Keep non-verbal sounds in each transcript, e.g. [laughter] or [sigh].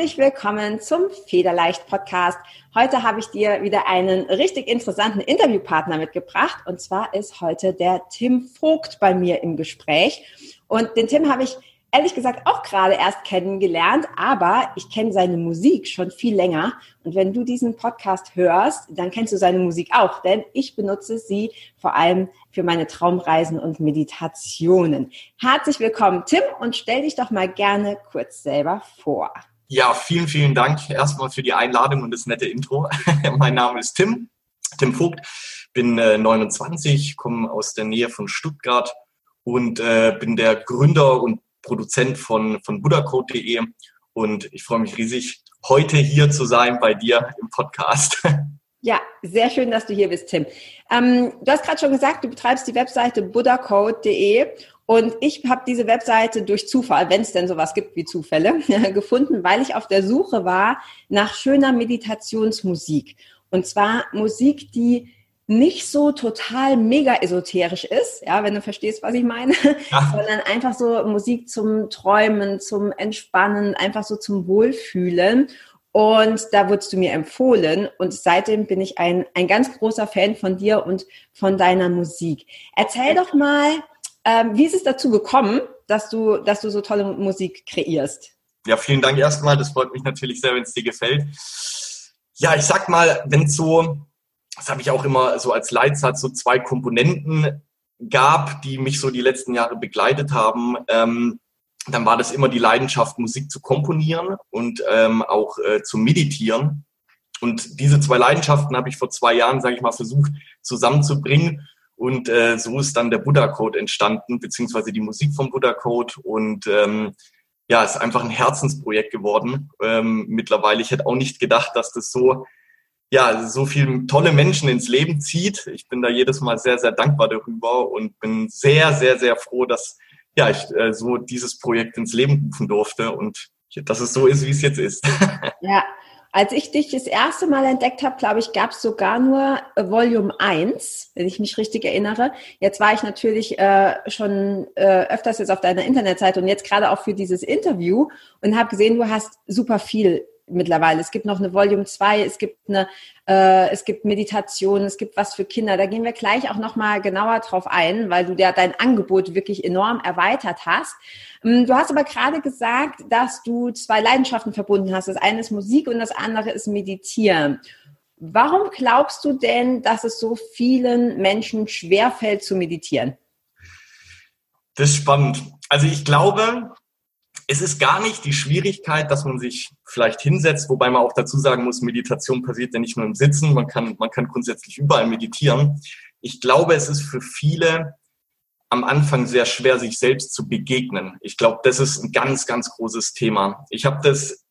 Herzlich willkommen zum Federleicht Podcast. Heute habe ich dir wieder einen richtig interessanten Interviewpartner mitgebracht. Und zwar ist heute der Tim Vogt bei mir im Gespräch. Und den Tim habe ich ehrlich gesagt auch gerade erst kennengelernt, aber ich kenne seine Musik schon viel länger. Und wenn du diesen Podcast hörst, dann kennst du seine Musik auch, denn ich benutze sie vor allem für meine Traumreisen und Meditationen. Herzlich willkommen, Tim, und stell dich doch mal gerne kurz selber vor. Ja, vielen, vielen Dank erstmal für die Einladung und das nette Intro. [laughs] mein Name ist Tim, Tim Vogt, bin äh, 29, komme aus der Nähe von Stuttgart und äh, bin der Gründer und Produzent von, von buddhacode.de und ich freue mich riesig, heute hier zu sein bei dir im Podcast. [laughs] Ja, sehr schön, dass du hier bist, Tim. Ähm, du hast gerade schon gesagt, du betreibst die Webseite buddhacode.de und ich habe diese Webseite durch Zufall, wenn es denn sowas gibt wie Zufälle, [laughs] gefunden, weil ich auf der Suche war nach schöner Meditationsmusik. Und zwar Musik, die nicht so total mega esoterisch ist, ja, wenn du verstehst, was ich meine, ja. [laughs] sondern einfach so Musik zum Träumen, zum Entspannen, einfach so zum Wohlfühlen. Und da wurdest du mir empfohlen und seitdem bin ich ein, ein ganz großer Fan von dir und von deiner Musik. Erzähl doch mal, ähm, wie ist es dazu gekommen, dass du, dass du so tolle Musik kreierst? Ja, vielen Dank erstmal. Das freut mich natürlich sehr, wenn es dir gefällt. Ja, ich sag mal, wenn es so, das habe ich auch immer so als Leitsatz, so zwei Komponenten gab, die mich so die letzten Jahre begleitet haben, ähm, dann war das immer die Leidenschaft, Musik zu komponieren und ähm, auch äh, zu meditieren. Und diese zwei Leidenschaften habe ich vor zwei Jahren, sage ich mal, versucht zusammenzubringen. Und äh, so ist dann der Buddha Code entstanden, beziehungsweise die Musik vom Buddha Code. Und ähm, ja, ist einfach ein Herzensprojekt geworden. Ähm, mittlerweile, ich hätte auch nicht gedacht, dass das so, ja, so viele tolle Menschen ins Leben zieht. Ich bin da jedes Mal sehr, sehr dankbar darüber und bin sehr, sehr, sehr froh, dass ja, ich äh, so dieses Projekt ins Leben rufen durfte und dass es so ist, wie es jetzt ist. [laughs] Ja, als ich dich das erste Mal entdeckt habe, glaube ich, gab es sogar nur äh, Volume 1, wenn ich mich richtig erinnere. Jetzt war ich natürlich äh, schon äh, öfters jetzt auf deiner Internetseite und jetzt gerade auch für dieses Interview und habe gesehen, du hast super viel mittlerweile. Es gibt noch eine Volume 2, es gibt eine, äh, es gibt Meditation, es gibt was für Kinder. Da gehen wir gleich auch nochmal genauer drauf ein, weil du ja dein Angebot wirklich enorm erweitert hast. Ähm, du hast aber gerade gesagt, dass du zwei Leidenschaften verbunden hast. Das eine ist Musik und das andere ist Meditieren. Warum glaubst du denn, dass es so vielen Menschen schwerfällt zu meditieren? Das ist spannend. Also ich glaube, es ist gar nicht die Schwierigkeit, dass man sich vielleicht hinsetzt, wobei man auch dazu sagen muss, Meditation passiert ja nicht nur im Sitzen, man kann, man kann grundsätzlich überall meditieren. Ich glaube, es ist für viele am Anfang sehr schwer, sich selbst zu begegnen. Ich glaube, das ist ein ganz, ganz großes Thema. Ich habe das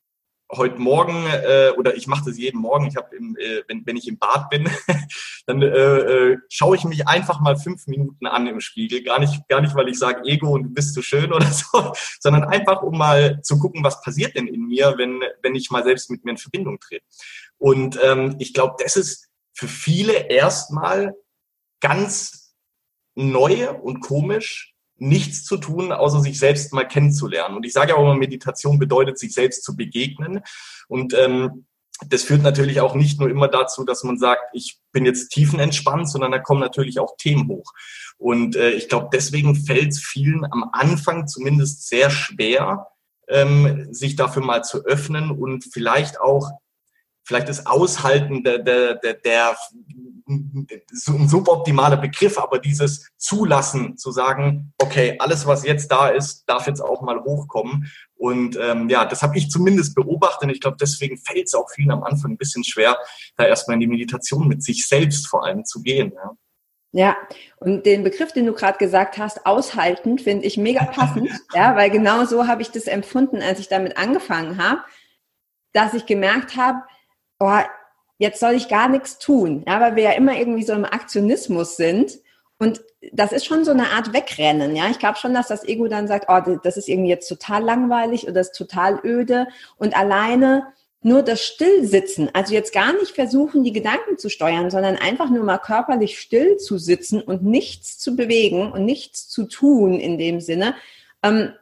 heute Morgen äh, oder ich mache das jeden Morgen. Ich habe, äh, wenn, wenn ich im Bad bin, [laughs] dann äh, äh, schaue ich mich einfach mal fünf Minuten an im Spiegel. Gar nicht, gar nicht, weil ich sage Ego und du bist zu schön [laughs] oder so, sondern einfach um mal zu gucken, was passiert denn in mir, wenn wenn ich mal selbst mit mir in Verbindung trete. Und ähm, ich glaube, das ist für viele erstmal ganz neu und komisch, nichts zu tun, außer sich selbst mal kennenzulernen. Und ich sage ja auch immer, Meditation bedeutet, sich selbst zu begegnen. Und ähm, das führt natürlich auch nicht nur immer dazu, dass man sagt, ich bin jetzt tiefenentspannt, sondern da kommen natürlich auch Themen hoch. Und äh, ich glaube, deswegen fällt es vielen am Anfang zumindest sehr schwer, ähm, sich dafür mal zu öffnen und vielleicht auch vielleicht das Aushalten der, der, der, der so ein suboptimaler Begriff, aber dieses Zulassen, zu sagen, okay, alles, was jetzt da ist, darf jetzt auch mal hochkommen. Und ähm, ja, das habe ich zumindest beobachtet. Und ich glaube, deswegen fällt es auch vielen am Anfang ein bisschen schwer, da erstmal in die Meditation mit sich selbst vor allem zu gehen. Ja. Ja, und den Begriff, den du gerade gesagt hast, aushalten, finde ich mega passend, [laughs] ja, weil genau so habe ich das empfunden, als ich damit angefangen habe, dass ich gemerkt habe, oh, jetzt soll ich gar nichts tun, ja, weil wir ja immer irgendwie so im Aktionismus sind. Und das ist schon so eine Art Wegrennen, ja. Ich glaube schon, dass das Ego dann sagt, oh, das ist irgendwie jetzt total langweilig oder das ist total öde und alleine nur das Stillsitzen, also jetzt gar nicht versuchen, die Gedanken zu steuern, sondern einfach nur mal körperlich still zu sitzen und nichts zu bewegen und nichts zu tun in dem Sinne, ähm,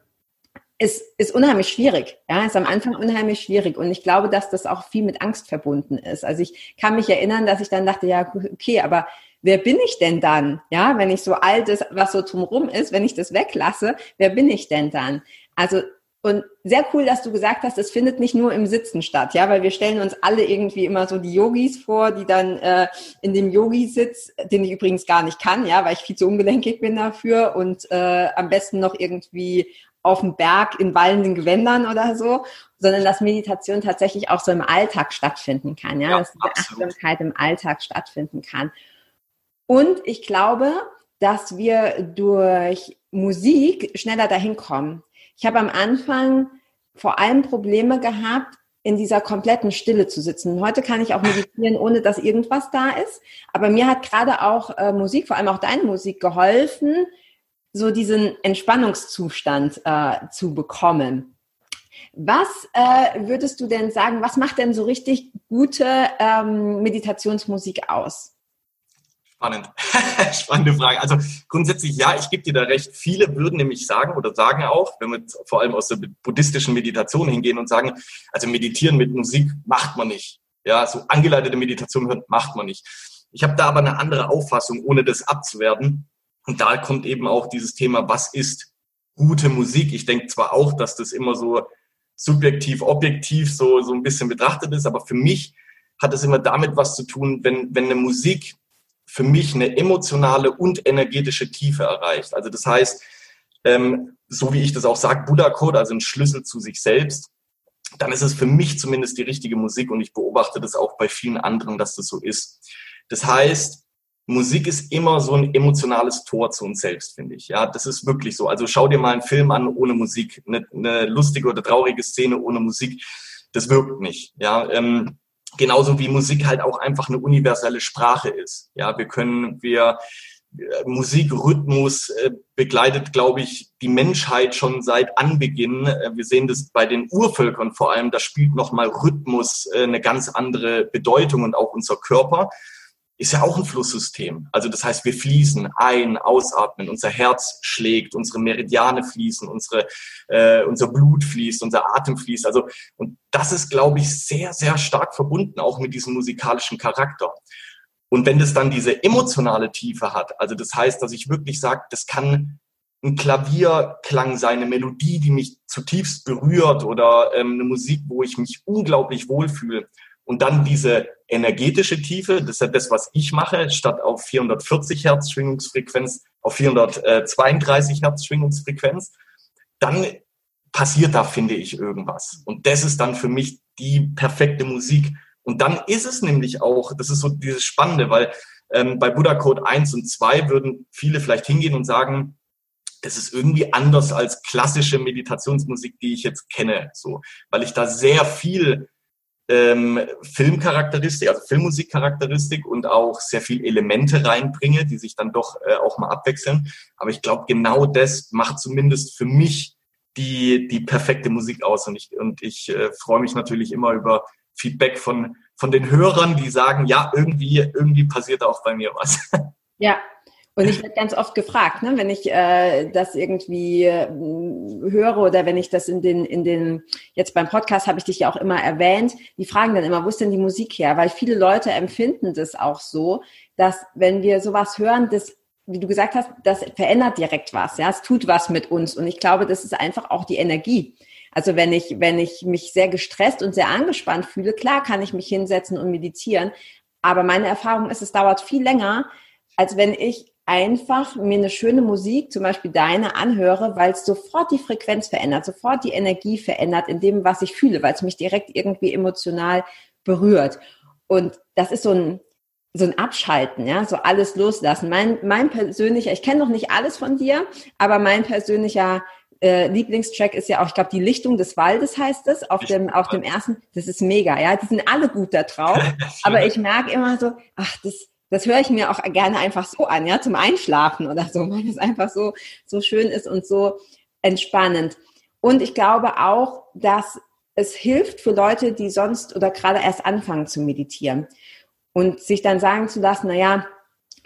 ist, ist unheimlich schwierig. Ja, ist am Anfang unheimlich schwierig. Und ich glaube, dass das auch viel mit Angst verbunden ist. Also ich kann mich erinnern, dass ich dann dachte, ja, okay, aber wer bin ich denn dann? Ja, wenn ich so altes, was so drumrum ist, wenn ich das weglasse, wer bin ich denn dann? Also und sehr cool, dass du gesagt hast, es findet nicht nur im Sitzen statt, ja, weil wir stellen uns alle irgendwie immer so die Yogis vor, die dann äh, in dem Yogi-Sitz, den ich übrigens gar nicht kann, ja, weil ich viel zu ungelenkig bin dafür und äh, am besten noch irgendwie auf dem Berg in wallenden Gewändern oder so, sondern dass Meditation tatsächlich auch so im Alltag stattfinden kann, ja, ja dass diese absolut. Achtsamkeit im Alltag stattfinden kann. Und ich glaube, dass wir durch Musik schneller dahin kommen. Ich habe am Anfang vor allem Probleme gehabt, in dieser kompletten Stille zu sitzen. Heute kann ich auch meditieren, ohne dass irgendwas da ist. Aber mir hat gerade auch äh, Musik, vor allem auch deine Musik, geholfen, so diesen Entspannungszustand äh, zu bekommen. Was äh, würdest du denn sagen, was macht denn so richtig gute ähm, Meditationsmusik aus? Spannend. [laughs] Spannende Frage. Also grundsätzlich ja, ich gebe dir da recht. Viele würden nämlich sagen oder sagen auch, wenn wir vor allem aus der buddhistischen Meditation hingehen und sagen, also meditieren mit Musik macht man nicht. Ja, so angeleitete Meditation macht man nicht. Ich habe da aber eine andere Auffassung, ohne das abzuwerten. Und da kommt eben auch dieses Thema, was ist gute Musik? Ich denke zwar auch, dass das immer so subjektiv, objektiv so, so ein bisschen betrachtet ist, aber für mich hat es immer damit was zu tun, wenn, wenn eine Musik für mich eine emotionale und energetische Tiefe erreicht. Also das heißt, ähm, so wie ich das auch sage, Buddha-Code, also ein Schlüssel zu sich selbst, dann ist es für mich zumindest die richtige Musik und ich beobachte das auch bei vielen anderen, dass das so ist. Das heißt, Musik ist immer so ein emotionales Tor zu uns selbst, finde ich. Ja, das ist wirklich so. Also schau dir mal einen Film an ohne Musik, eine, eine lustige oder traurige Szene ohne Musik, das wirkt nicht. Ja, ähm, genauso wie Musik halt auch einfach eine universelle Sprache ist. Ja, wir können, wir äh, Musikrhythmus äh, begleitet, glaube ich, die Menschheit schon seit Anbeginn. Äh, wir sehen das bei den Urvölkern vor allem. Da spielt nochmal Rhythmus eine ganz andere Bedeutung und auch unser Körper ist ja auch ein Flusssystem. Also das heißt, wir fließen ein, ausatmen, unser Herz schlägt, unsere Meridiane fließen, unsere, äh, unser Blut fließt, unser Atem fließt. Also und das ist, glaube ich, sehr, sehr stark verbunden auch mit diesem musikalischen Charakter. Und wenn das dann diese emotionale Tiefe hat, also das heißt, dass ich wirklich sage, das kann ein Klavierklang sein, eine Melodie, die mich zutiefst berührt oder ähm, eine Musik, wo ich mich unglaublich wohlfühle und dann diese energetische Tiefe, das ist ja das, was ich mache, statt auf 440 Hertz Schwingungsfrequenz auf 432 Hertz Schwingungsfrequenz, dann passiert da, finde ich, irgendwas. Und das ist dann für mich die perfekte Musik. Und dann ist es nämlich auch, das ist so dieses Spannende, weil ähm, bei Buddha Code 1 und 2 würden viele vielleicht hingehen und sagen, das ist irgendwie anders als klassische Meditationsmusik, die ich jetzt kenne, so, weil ich da sehr viel ähm, Filmcharakteristik, also Filmmusikcharakteristik und auch sehr viel Elemente reinbringe, die sich dann doch äh, auch mal abwechseln. Aber ich glaube, genau das macht zumindest für mich die, die perfekte Musik aus. Und ich, und ich äh, freue mich natürlich immer über Feedback von, von den Hörern, die sagen, ja, irgendwie, irgendwie passiert auch bei mir was. [laughs] Ja, und ich werde ganz oft gefragt, ne, wenn ich äh, das irgendwie äh, höre oder wenn ich das in den, in den, jetzt beim Podcast habe ich dich ja auch immer erwähnt, die fragen dann immer, wo ist denn die Musik her? Weil viele Leute empfinden das auch so, dass wenn wir sowas hören, das, wie du gesagt hast, das verändert direkt was, ja, es tut was mit uns. Und ich glaube, das ist einfach auch die Energie. Also wenn ich, wenn ich mich sehr gestresst und sehr angespannt fühle, klar kann ich mich hinsetzen und meditieren. Aber meine Erfahrung ist, es dauert viel länger, als wenn ich einfach mir eine schöne Musik, zum Beispiel deine, anhöre, weil es sofort die Frequenz verändert, sofort die Energie verändert in dem, was ich fühle, weil es mich direkt irgendwie emotional berührt. Und das ist so ein, so ein Abschalten, ja, so alles loslassen. Mein, mein persönlicher, ich kenne noch nicht alles von dir, aber mein persönlicher äh, Lieblingstrack ist ja auch, ich glaube, die Lichtung des Waldes heißt es, auf dem, auf dem ersten, das ist mega, ja, die sind alle gut da drauf, [laughs] aber ich merke immer so, ach, das, das höre ich mir auch gerne einfach so an, ja, zum Einschlafen oder so, weil es einfach so, so schön ist und so entspannend. Und ich glaube auch, dass es hilft für Leute, die sonst oder gerade erst anfangen zu meditieren und sich dann sagen zu lassen, na ja,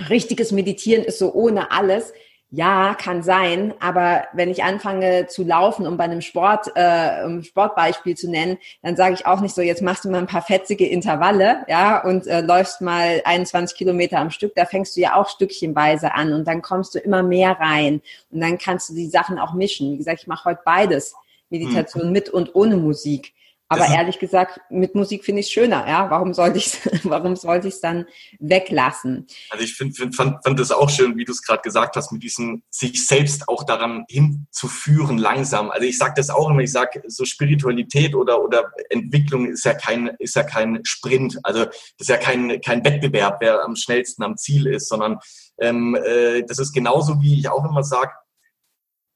richtiges Meditieren ist so ohne alles. Ja, kann sein, aber wenn ich anfange zu laufen, um bei einem Sport, äh, um Sportbeispiel zu nennen, dann sage ich auch nicht so, jetzt machst du mal ein paar fetzige Intervalle, ja, und äh, läufst mal 21 Kilometer am Stück, da fängst du ja auch stückchenweise an und dann kommst du immer mehr rein und dann kannst du die Sachen auch mischen. Wie gesagt, ich mache heute beides, Meditation mhm. mit und ohne Musik. Aber ehrlich gesagt, mit Musik finde ich es schöner, ja. Warum sollte ich [laughs] warum sollte ich es dann weglassen? Also ich finde, find, fand, fand das auch schön, wie du es gerade gesagt hast, mit diesem sich selbst auch daran hinzuführen, langsam. Also ich sage das auch immer, ich sage, so Spiritualität oder, oder Entwicklung ist ja kein, ist ja kein Sprint. Also das ist ja kein, kein Wettbewerb, wer am schnellsten am Ziel ist, sondern ähm, äh, das ist genauso, wie ich auch immer sage,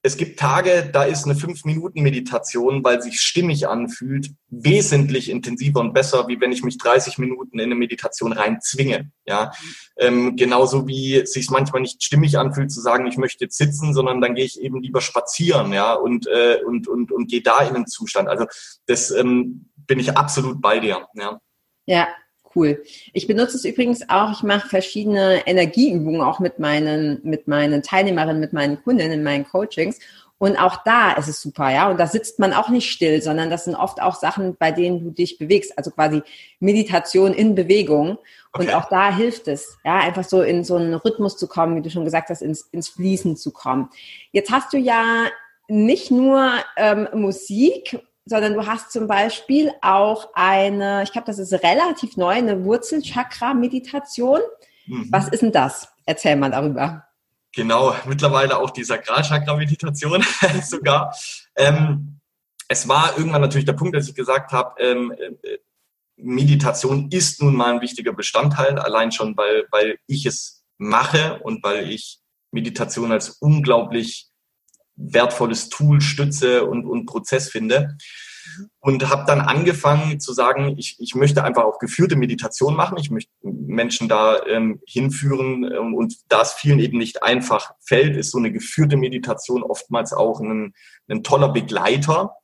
es gibt Tage, da ist eine fünf-Minuten-Meditation, weil sich stimmig anfühlt, wesentlich intensiver und besser, wie wenn ich mich 30 Minuten in eine Meditation rein zwinge. Ja, ähm, genauso wie es sich manchmal nicht stimmig anfühlt zu sagen, ich möchte jetzt sitzen, sondern dann gehe ich eben lieber spazieren, ja, und äh, und und und gehe da in den Zustand. Also das ähm, bin ich absolut bei dir. Ja. Ja, Cool. Ich benutze es übrigens auch, ich mache verschiedene Energieübungen auch mit meinen, mit meinen Teilnehmerinnen, mit meinen Kunden in meinen Coachings. Und auch da ist es super, ja. Und da sitzt man auch nicht still, sondern das sind oft auch Sachen, bei denen du dich bewegst. Also quasi Meditation in Bewegung. Und auch da hilft es, ja, einfach so in so einen Rhythmus zu kommen, wie du schon gesagt hast, ins, ins Fließen zu kommen. Jetzt hast du ja nicht nur ähm, Musik sondern du hast zum Beispiel auch eine, ich glaube, das ist relativ neu, eine Wurzelchakra-Meditation. Mhm. Was ist denn das? Erzähl mal darüber. Genau, mittlerweile auch die Sakralchakra-Meditation [laughs] sogar. Ähm, es war irgendwann natürlich der Punkt, dass ich gesagt habe, ähm, äh, Meditation ist nun mal ein wichtiger Bestandteil, allein schon, weil, weil ich es mache und weil ich Meditation als unglaublich wertvolles Tool, Stütze und, und Prozess finde. Und habe dann angefangen zu sagen, ich, ich möchte einfach auch geführte Meditation machen. Ich möchte Menschen da ähm, hinführen. Ähm, und da es vielen eben nicht einfach fällt, ist so eine geführte Meditation oftmals auch ein, ein toller Begleiter.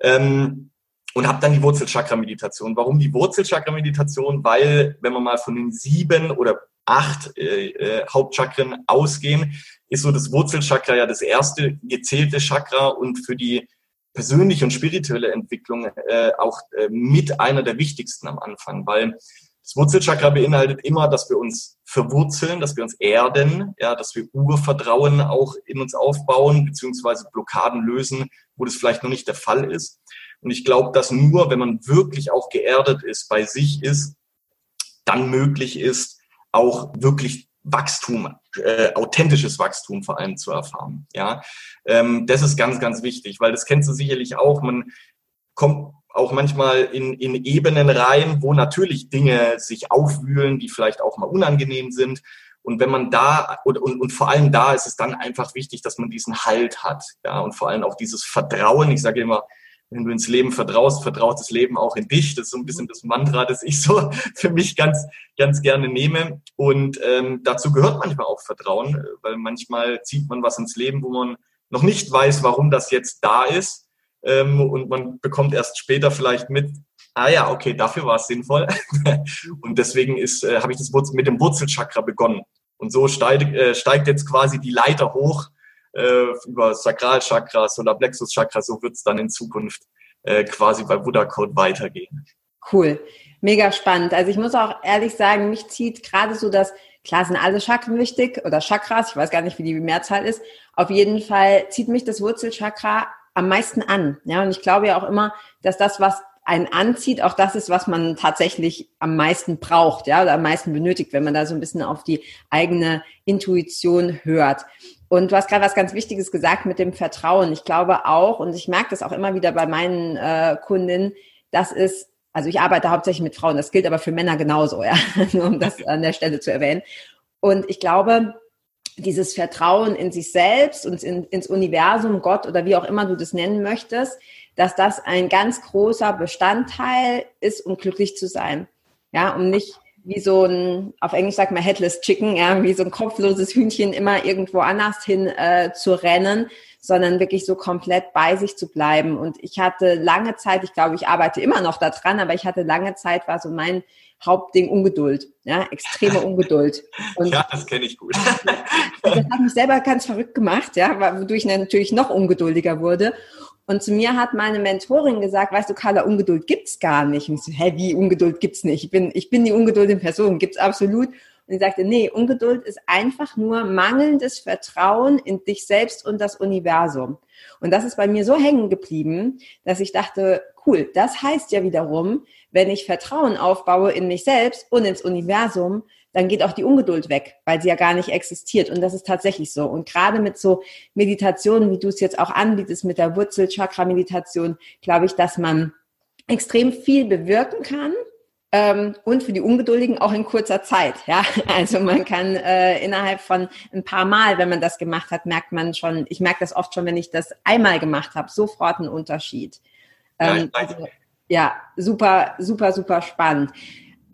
Ähm, und habe dann die Wurzelchakra-Meditation. Warum die Wurzelchakra-Meditation? Weil, wenn man mal von den sieben oder acht äh, äh, Hauptchakren ausgehen, ist so das Wurzelchakra ja das erste gezählte Chakra und für die persönliche und spirituelle Entwicklung äh, auch äh, mit einer der wichtigsten am Anfang, weil das Wurzelchakra beinhaltet immer, dass wir uns verwurzeln, dass wir uns erden, ja, dass wir Urvertrauen auch in uns aufbauen, beziehungsweise Blockaden lösen, wo das vielleicht noch nicht der Fall ist. Und ich glaube, dass nur, wenn man wirklich auch geerdet ist, bei sich ist, dann möglich ist, auch wirklich Wachstum, äh, authentisches Wachstum vor allem zu erfahren. Ja, ähm, das ist ganz, ganz wichtig, weil das kennst du sicherlich auch. Man kommt auch manchmal in, in Ebenen rein, wo natürlich Dinge sich aufwühlen, die vielleicht auch mal unangenehm sind. Und wenn man da, und, und, und vor allem da ist es dann einfach wichtig, dass man diesen Halt hat. Ja, und vor allem auch dieses Vertrauen. Ich sage immer, wenn du ins Leben vertraust, vertraut das Leben auch in dich. Das ist so ein bisschen das Mantra, das ich so [laughs] für mich ganz, ganz gerne nehme. Und ähm, dazu gehört manchmal auch Vertrauen, weil manchmal zieht man was ins Leben, wo man noch nicht weiß, warum das jetzt da ist. Ähm, und man bekommt erst später vielleicht mit, ah ja, okay, dafür war es sinnvoll. [laughs] und deswegen ist, äh, habe ich das mit dem Wurzelchakra begonnen. Und so steigt, äh, steigt jetzt quasi die Leiter hoch äh, über Sakralchakra, Solarplexus-Chakra, so wird es dann in Zukunft äh, quasi bei Buddha Code weitergehen. Cool. Mega spannend. Also ich muss auch ehrlich sagen, mich zieht gerade so das, klar sind alle Chakren wichtig oder Chakras, ich weiß gar nicht, wie die Mehrzahl ist. Auf jeden Fall zieht mich das Wurzelchakra am meisten an. Ja, und ich glaube ja auch immer, dass das, was einen anzieht, auch das ist, was man tatsächlich am meisten braucht, ja, oder am meisten benötigt, wenn man da so ein bisschen auf die eigene Intuition hört. Und du hast gerade was ganz Wichtiges gesagt mit dem Vertrauen. Ich glaube auch, und ich merke das auch immer wieder bei meinen äh, Kundinnen, dass es, also ich arbeite hauptsächlich mit Frauen, das gilt aber für Männer genauso, ja, [laughs] nur um das an der Stelle zu erwähnen. Und ich glaube, dieses Vertrauen in sich selbst und in, ins Universum, Gott oder wie auch immer du das nennen möchtest, dass das ein ganz großer Bestandteil ist, um glücklich zu sein. Ja, um nicht wie so ein, auf Englisch sagt man Headless Chicken, ja, wie so ein kopfloses Hühnchen immer irgendwo anders hin äh, zu rennen, sondern wirklich so komplett bei sich zu bleiben. Und ich hatte lange Zeit, ich glaube, ich arbeite immer noch daran, aber ich hatte lange Zeit, war so mein Hauptding Ungeduld, ja, extreme Ungeduld. [laughs] Und ja, das kenne ich gut. das hat mich selber ganz verrückt gemacht, ja, wodurch ich natürlich noch ungeduldiger wurde. Und zu mir hat meine Mentorin gesagt, weißt du, Carla, Ungeduld gibt's gar nicht. Und ich so, hä, wie Ungeduld gibt's nicht? Ich bin, ich bin die Ungeduld in Person, gibt's absolut. Und sie sagte, nee, Ungeduld ist einfach nur mangelndes Vertrauen in dich selbst und das Universum. Und das ist bei mir so hängen geblieben, dass ich dachte, cool, das heißt ja wiederum, wenn ich Vertrauen aufbaue in mich selbst und ins Universum, dann geht auch die Ungeduld weg, weil sie ja gar nicht existiert. Und das ist tatsächlich so. Und gerade mit so Meditationen, wie du es jetzt auch anbietest, mit der Wurzelchakra-Meditation, glaube ich, dass man extrem viel bewirken kann. Ähm, und für die Ungeduldigen auch in kurzer Zeit. Ja, [laughs] also man kann äh, innerhalb von ein paar Mal, wenn man das gemacht hat, merkt man schon. Ich merke das oft schon, wenn ich das einmal gemacht habe, sofort einen Unterschied. Ähm, ja, also, ja, super, super, super spannend.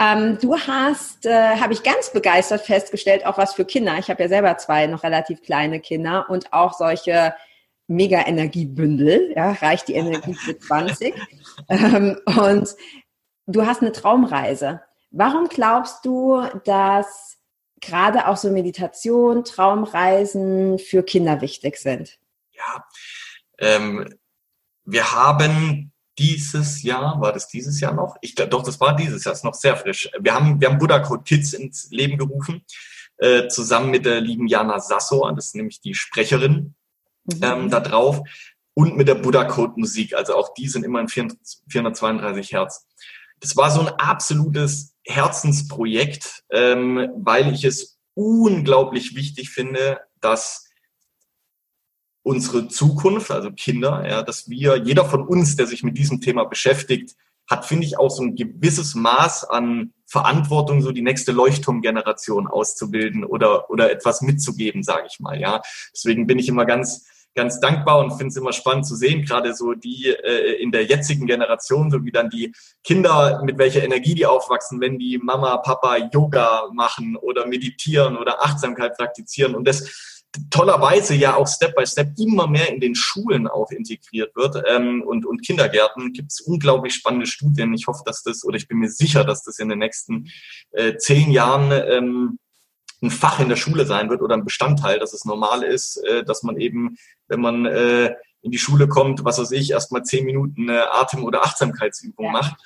Ähm, du hast, äh, habe ich ganz begeistert festgestellt, auch was für Kinder. Ich habe ja selber zwei noch relativ kleine Kinder und auch solche Mega-Energiebündel. Ja, reicht die Energie für [laughs] 20. ähm, und du hast eine Traumreise. Warum glaubst du, dass gerade auch so Meditation, Traumreisen für Kinder wichtig sind? Ja, ähm, wir haben dieses Jahr, war das dieses Jahr noch? Ich glaube, doch, das war dieses Jahr, ist noch sehr frisch. Wir haben, wir haben Buddha Code Kids ins Leben gerufen, äh, zusammen mit der lieben Jana Sasso, das ist nämlich die Sprecherin mhm. ähm, da drauf, und mit der Buddha Code Musik, also auch die sind immer in 432 Hertz. Das war so ein absolutes Herzensprojekt, ähm, weil ich es unglaublich wichtig finde, dass unsere Zukunft, also Kinder, ja, dass wir, jeder von uns, der sich mit diesem Thema beschäftigt, hat, finde ich, auch so ein gewisses Maß an Verantwortung, so die nächste Leuchtturmgeneration auszubilden oder, oder etwas mitzugeben, sage ich mal. Ja, deswegen bin ich immer ganz, ganz dankbar und finde es immer spannend zu sehen, gerade so die äh, in der jetzigen Generation, so wie dann die Kinder, mit welcher Energie die aufwachsen, wenn die Mama, Papa Yoga machen oder meditieren oder Achtsamkeit praktizieren und das tollerweise ja auch Step by Step immer mehr in den Schulen auch integriert wird ähm, und, und Kindergärten gibt es unglaublich spannende Studien. Ich hoffe, dass das oder ich bin mir sicher, dass das in den nächsten äh, zehn Jahren ähm, ein Fach in der Schule sein wird oder ein Bestandteil, dass es normal ist, äh, dass man eben, wenn man äh, in die Schule kommt, was weiß ich, erstmal zehn Minuten äh, Atem- oder Achtsamkeitsübung ja. macht.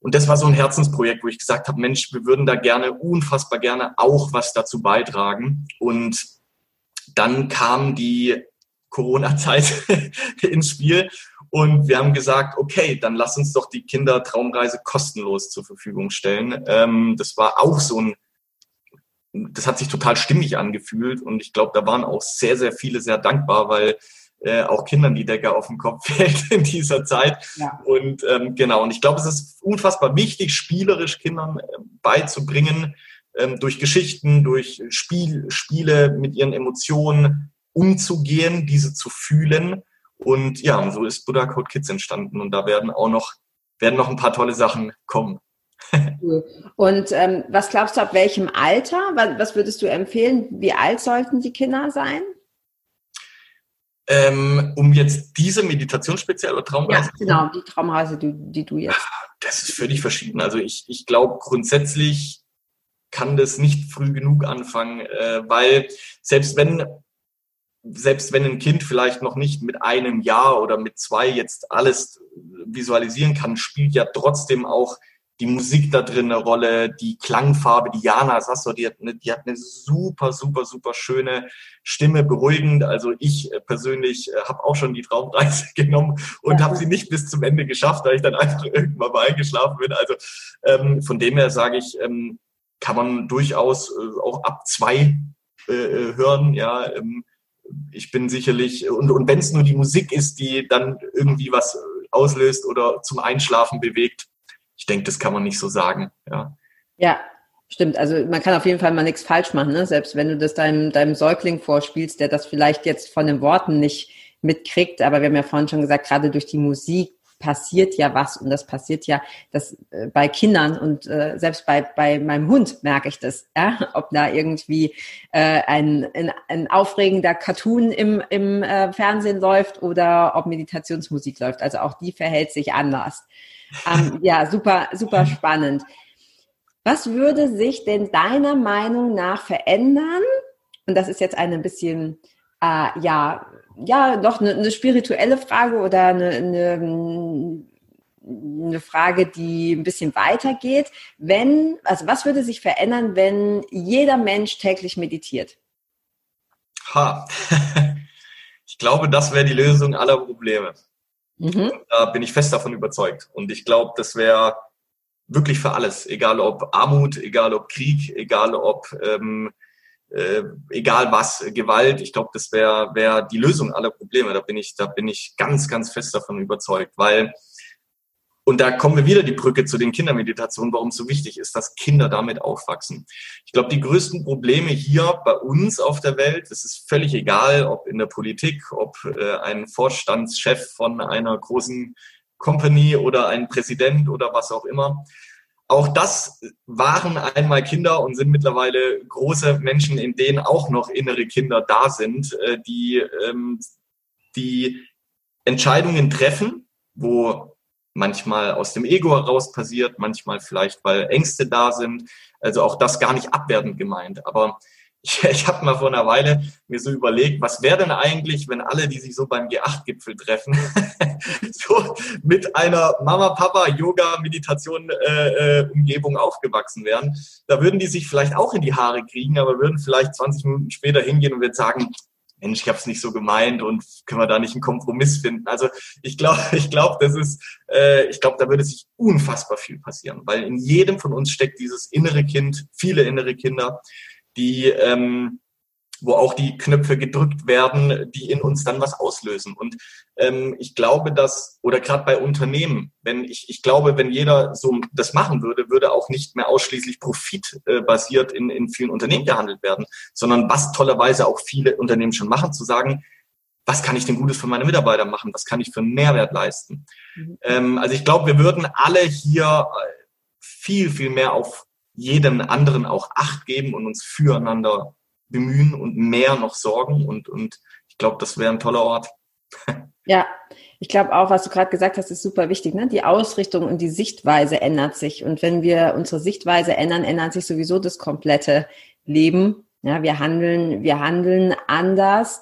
Und das war so ein Herzensprojekt, wo ich gesagt habe, Mensch, wir würden da gerne, unfassbar gerne auch was dazu beitragen. Und dann kam die Corona-Zeit [laughs] ins Spiel und wir haben gesagt, okay, dann lass uns doch die Kindertraumreise kostenlos zur Verfügung stellen. Ähm, das war auch so ein, das hat sich total stimmig angefühlt und ich glaube, da waren auch sehr, sehr viele sehr dankbar, weil äh, auch Kindern die Decke auf den Kopf [laughs] fällt in dieser Zeit. Ja. Und ähm, genau, und ich glaube, es ist unfassbar wichtig, spielerisch Kindern äh, beizubringen, durch Geschichten, durch Spiel, Spiele mit ihren Emotionen umzugehen, diese zu fühlen. Und ja, so ist Buddha Code Kids entstanden. Und da werden auch noch, werden noch ein paar tolle Sachen kommen. [laughs] Und ähm, was glaubst du, ab welchem Alter? Was, was, würdest du empfehlen? Wie alt sollten die Kinder sein? Ähm, um jetzt diese Meditation speziell oder Traumreise? Ja, genau, die Traumreise, die, die du jetzt. Das ist völlig verschieden. Also ich, ich glaube grundsätzlich kann das nicht früh genug anfangen, äh, weil selbst wenn selbst wenn ein Kind vielleicht noch nicht mit einem Jahr oder mit zwei jetzt alles visualisieren kann, spielt ja trotzdem auch die Musik da drin eine Rolle, die Klangfarbe, die Jana Sasso, die hat eine, die hat eine super, super, super schöne Stimme, beruhigend. Also ich äh, persönlich äh, habe auch schon die Traumreise [laughs] genommen und ja. habe sie nicht bis zum Ende geschafft, weil ich dann [laughs] einfach irgendwann mal eingeschlafen bin. Also ähm, von dem her sage ich, ähm, kann man durchaus äh, auch ab zwei äh, äh, hören. Ja, ähm, ich bin sicherlich, und, und wenn es nur die Musik ist, die dann irgendwie was auslöst oder zum Einschlafen bewegt, ich denke, das kann man nicht so sagen. Ja. ja, Stimmt, also man kann auf jeden Fall mal nichts falsch machen, ne? selbst wenn du das deinem, deinem Säugling vorspielst, der das vielleicht jetzt von den Worten nicht mitkriegt, aber wir haben ja vorhin schon gesagt, gerade durch die Musik passiert ja was und das passiert ja das äh, bei Kindern und äh, selbst bei bei meinem Hund merke ich das, ja, [laughs] ob da irgendwie äh, ein, ein, ein aufregender Cartoon im im äh, Fernsehen läuft oder ob Meditationsmusik läuft. Also auch die verhält sich anders. Ähm, [laughs] ja, super super spannend. Was würde sich denn deiner Meinung nach verändern? Und das ist jetzt eine ein bisschen äh, ja ja doch eine, eine spirituelle Frage oder eine, eine, eine Frage, die ein bisschen weitergeht. Wenn, also was würde sich verändern, wenn jeder Mensch täglich meditiert? Ha. [laughs] Ich glaube, das wäre die Lösung aller Probleme. Mhm. Da bin ich fest davon überzeugt. Und ich glaube, das wäre wirklich für alles, egal ob Armut, egal ob Krieg, egal ob ähm, äh, egal was, Gewalt, ich glaube, das wäre wär die Lösung aller Probleme. Da bin ich, da bin ich ganz, ganz fest davon überzeugt, weil und da kommen wir wieder die Brücke zu den Kindermeditationen, warum es so wichtig ist, dass Kinder damit aufwachsen. Ich glaube, die größten Probleme hier bei uns auf der Welt, es ist völlig egal, ob in der Politik, ob äh, ein Vorstandschef von einer großen Company oder ein Präsident oder was auch immer, auch das waren einmal Kinder und sind mittlerweile große Menschen, in denen auch noch innere Kinder da sind, äh, die ähm, die Entscheidungen treffen, wo manchmal aus dem Ego heraus passiert, manchmal vielleicht, weil Ängste da sind. Also auch das gar nicht abwertend gemeint. Aber ich, [laughs] ich habe mal vor einer Weile mir so überlegt, was wäre denn eigentlich, wenn alle, die sich so beim G8-Gipfel treffen, [laughs] so mit einer Mama, Papa, Yoga, Meditation, äh, äh, aufgewachsen wären. Da würden die sich vielleicht auch in die Haare kriegen, aber würden vielleicht 20 Minuten später hingehen und würden sagen, Mensch, ich habe es nicht so gemeint und können wir da nicht einen Kompromiss finden? Also ich glaube, [laughs] ich glaube, das ist, äh, ich glaube, da würde sich unfassbar viel passieren, weil in jedem von uns steckt dieses innere Kind, viele innere Kinder, die, ähm, wo auch die Knöpfe gedrückt werden, die in uns dann was auslösen. Und ähm, ich glaube, dass, oder gerade bei Unternehmen, wenn ich, ich glaube, wenn jeder so das machen würde, würde auch nicht mehr ausschließlich profitbasiert äh, in, in vielen Unternehmen gehandelt werden, sondern was tollerweise auch viele Unternehmen schon machen, zu sagen, was kann ich denn Gutes für meine Mitarbeiter machen? Was kann ich für einen Mehrwert leisten? Mhm. Ähm, also ich glaube, wir würden alle hier äh, viel, viel mehr auf jedem anderen auch Acht geben und uns füreinander bemühen und mehr noch sorgen. Und, und ich glaube, das wäre ein toller Ort. [laughs] Ja, ich glaube auch, was du gerade gesagt hast, ist super wichtig. Ne? Die Ausrichtung und die Sichtweise ändert sich. Und wenn wir unsere Sichtweise ändern, ändert sich sowieso das komplette Leben. Ja, wir handeln, wir handeln anders.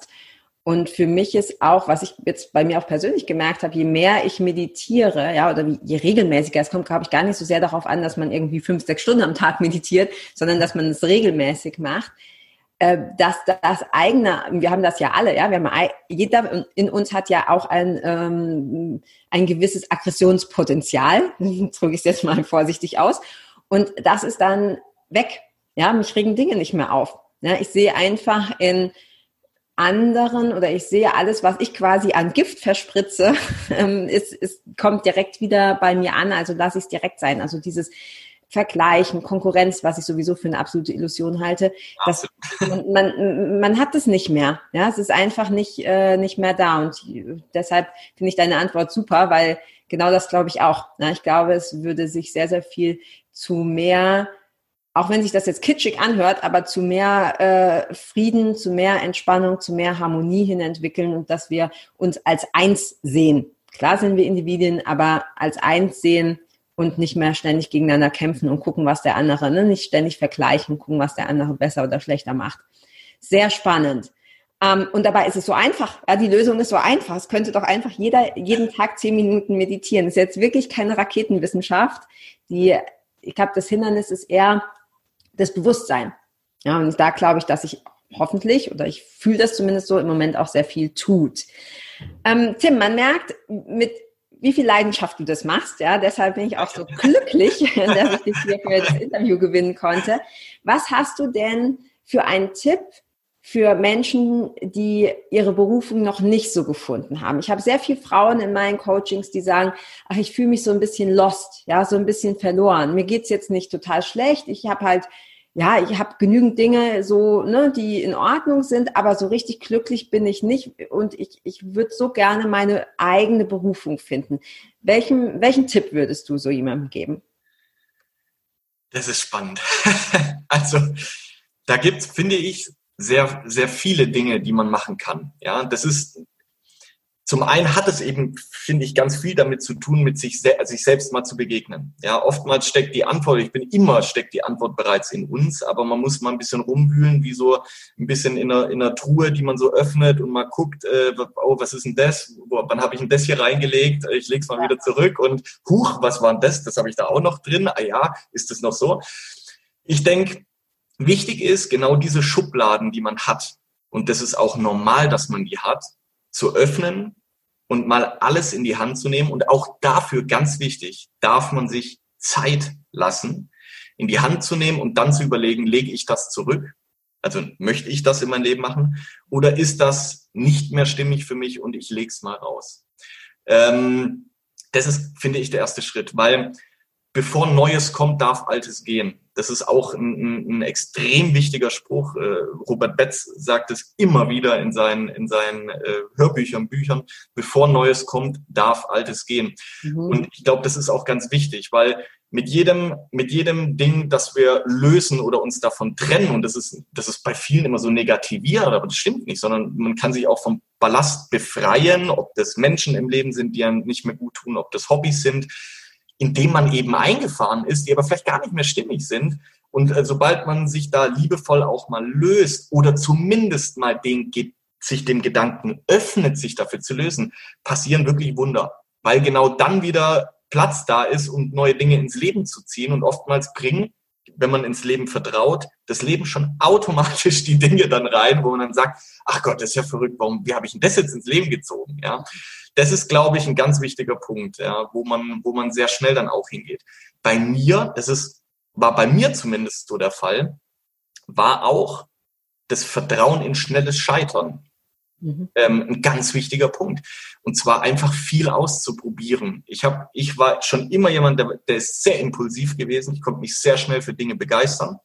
Und für mich ist auch, was ich jetzt bei mir auch persönlich gemerkt habe, je mehr ich meditiere, ja, oder je regelmäßiger es kommt, glaube ich gar nicht so sehr darauf an, dass man irgendwie fünf, sechs Stunden am Tag [laughs] meditiert, sondern dass man es regelmäßig macht, äh, dass das eigene, wir haben das ja alle, ja, wir haben jeder in uns hat ja auch ein ähm, ein gewisses Aggressionspotenzial, [laughs] drücke ich es jetzt mal vorsichtig aus, und das ist dann weg, ja, mich regen Dinge nicht mehr auf. Ja, ich sehe einfach in anderen oder ich sehe alles, was ich quasi an Gift verspritze, [laughs] ähm, es, es kommt direkt wieder bei mir an, also lasse ich es direkt sein. Also dieses Vergleichen, Konkurrenz, was ich sowieso für eine absolute Illusion halte, das, man, man, man hat es nicht mehr. Ja, es ist einfach nicht, äh, nicht mehr da. Und deshalb finde ich deine Antwort super, weil genau das glaube ich auch. Ja, ich glaube, es würde sich sehr, sehr viel zu mehr auch wenn sich das jetzt kitschig anhört, aber zu mehr äh, Frieden, zu mehr Entspannung, zu mehr Harmonie hin entwickeln und dass wir uns als eins sehen. Klar sind wir Individuen, aber als eins sehen und nicht mehr ständig gegeneinander kämpfen und gucken, was der andere, ne? nicht ständig vergleichen, gucken, was der andere besser oder schlechter macht. Sehr spannend. Ähm, und dabei ist es so einfach. Ja, die Lösung ist so einfach. Es könnte doch einfach jeder jeden Tag zehn Minuten meditieren. Das ist jetzt wirklich keine Raketenwissenschaft. Die, ich glaube, das Hindernis ist eher, das Bewusstsein. Ja, und da glaube ich, dass ich hoffentlich oder ich fühle das zumindest so im Moment auch sehr viel tut. Ähm, Tim, man merkt, mit wie viel Leidenschaft du das machst. Ja, deshalb bin ich auch so [laughs] glücklich, [laughs] dass ich dich hier für das Interview gewinnen konnte. Was hast du denn für einen Tipp für Menschen, die ihre Berufung noch nicht so gefunden haben. Ich habe sehr viele Frauen in meinen Coachings, die sagen, ach, ich fühle mich so ein bisschen lost, ja, so ein bisschen verloren. Mir geht's jetzt nicht total schlecht. Ich habe halt ja, ich habe genügend Dinge so, ne, die in Ordnung sind, aber so richtig glücklich bin ich nicht und ich, ich würde so gerne meine eigene Berufung finden. Welchen, welchen Tipp würdest du so jemandem geben? Das ist spannend. [laughs] also, da gibt's, finde ich, sehr, sehr viele Dinge, die man machen kann. Ja, das ist zum einen hat es eben, finde ich, ganz viel damit zu tun, mit sich, sich selbst mal zu begegnen. Ja, oftmals steckt die Antwort, ich bin immer, steckt die Antwort bereits in uns, aber man muss mal ein bisschen rumwühlen, wie so ein bisschen in einer, in einer Truhe, die man so öffnet und mal guckt, äh, oh, was ist denn das? Wann habe ich denn das hier reingelegt? Ich lege es mal ja. wieder zurück und huch, was war denn das? Das habe ich da auch noch drin. Ah ja, ist das noch so? Ich denke, wichtig ist genau diese Schubladen, die man hat. Und das ist auch normal, dass man die hat, zu öffnen und mal alles in die Hand zu nehmen. Und auch dafür, ganz wichtig, darf man sich Zeit lassen, in die Hand zu nehmen und dann zu überlegen, lege ich das zurück? Also möchte ich das in mein Leben machen? Oder ist das nicht mehr stimmig für mich und ich lege es mal raus? Ähm, das ist, finde ich, der erste Schritt, weil bevor Neues kommt, darf Altes gehen. Das ist auch ein, ein, ein extrem wichtiger Spruch. Äh, Robert Betz sagt es immer wieder in seinen, in seinen äh, Hörbüchern, Büchern. Bevor Neues kommt, darf Altes gehen. Mhm. Und ich glaube, das ist auch ganz wichtig, weil mit jedem, mit jedem Ding, das wir lösen oder uns davon trennen, und das ist, das ist bei vielen immer so negativiert, aber das stimmt nicht, sondern man kann sich auch vom Ballast befreien, ob das Menschen im Leben sind, die einem nicht mehr gut tun, ob das Hobbys sind in dem man eben eingefahren ist, die aber vielleicht gar nicht mehr stimmig sind. Und äh, sobald man sich da liebevoll auch mal löst oder zumindest mal den, sich dem Gedanken öffnet, sich dafür zu lösen, passieren wirklich Wunder. Weil genau dann wieder Platz da ist, um neue Dinge ins Leben zu ziehen. Und oftmals bringen, wenn man ins Leben vertraut, das Leben schon automatisch die Dinge dann rein, wo man dann sagt, ach Gott, das ist ja verrückt, warum, wie habe ich denn das jetzt ins Leben gezogen? Ja das ist, glaube ich, ein ganz wichtiger Punkt, ja, wo man, wo man sehr schnell dann auch hingeht. Bei mir, das ist, war bei mir zumindest so der Fall, war auch das Vertrauen in schnelles Scheitern. Mhm. Ähm, ein ganz wichtiger Punkt. Und zwar einfach viel auszuprobieren. Ich habe, ich war schon immer jemand, der, der ist sehr impulsiv gewesen. Ich konnte mich sehr schnell für Dinge begeistern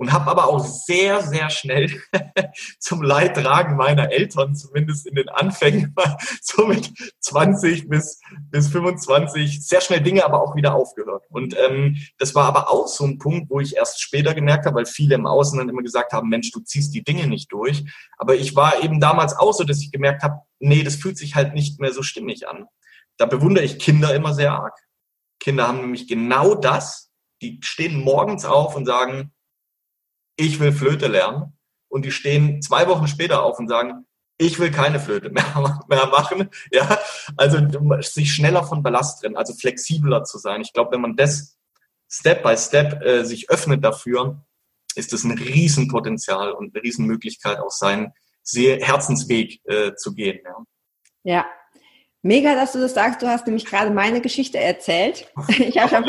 und habe aber auch sehr, sehr schnell [laughs] zum Leidtragen meiner Eltern, zumindest in den Anfängen, [laughs] so mit 20 bis, bis 25, sehr schnell Dinge aber auch wieder aufgehört. Und ähm, das war aber auch so ein Punkt, wo ich erst später gemerkt habe, weil viele im Außen dann immer gesagt haben, Mensch, du ziehst die Dinge nicht durch. Aber ich war eben damals auch so, dass ich gemerkt habe, nee, das fühlt sich halt nicht mehr so stimmig an. Da bewundere ich Kinder immer sehr arg. Kinder haben nämlich genau das. Die stehen morgens auf und sagen, ich will Flöte lernen. Und die stehen zwei Wochen später auf und sagen, ich will keine Flöte [laughs] mehr, mehr machen. Ja, also sich schneller von Ballast trennen, also flexibler zu sein. Ich glaube, wenn man das Step by Step äh, sich öffnet dafür, ist das ein Riesenpotenzial und eine Riesenmöglichkeit, auch seinen Herzensweg äh, zu gehen. Ja. ja, Mega, dass du das sagst. Du hast nämlich gerade meine Geschichte erzählt. [laughs] Ich habe schon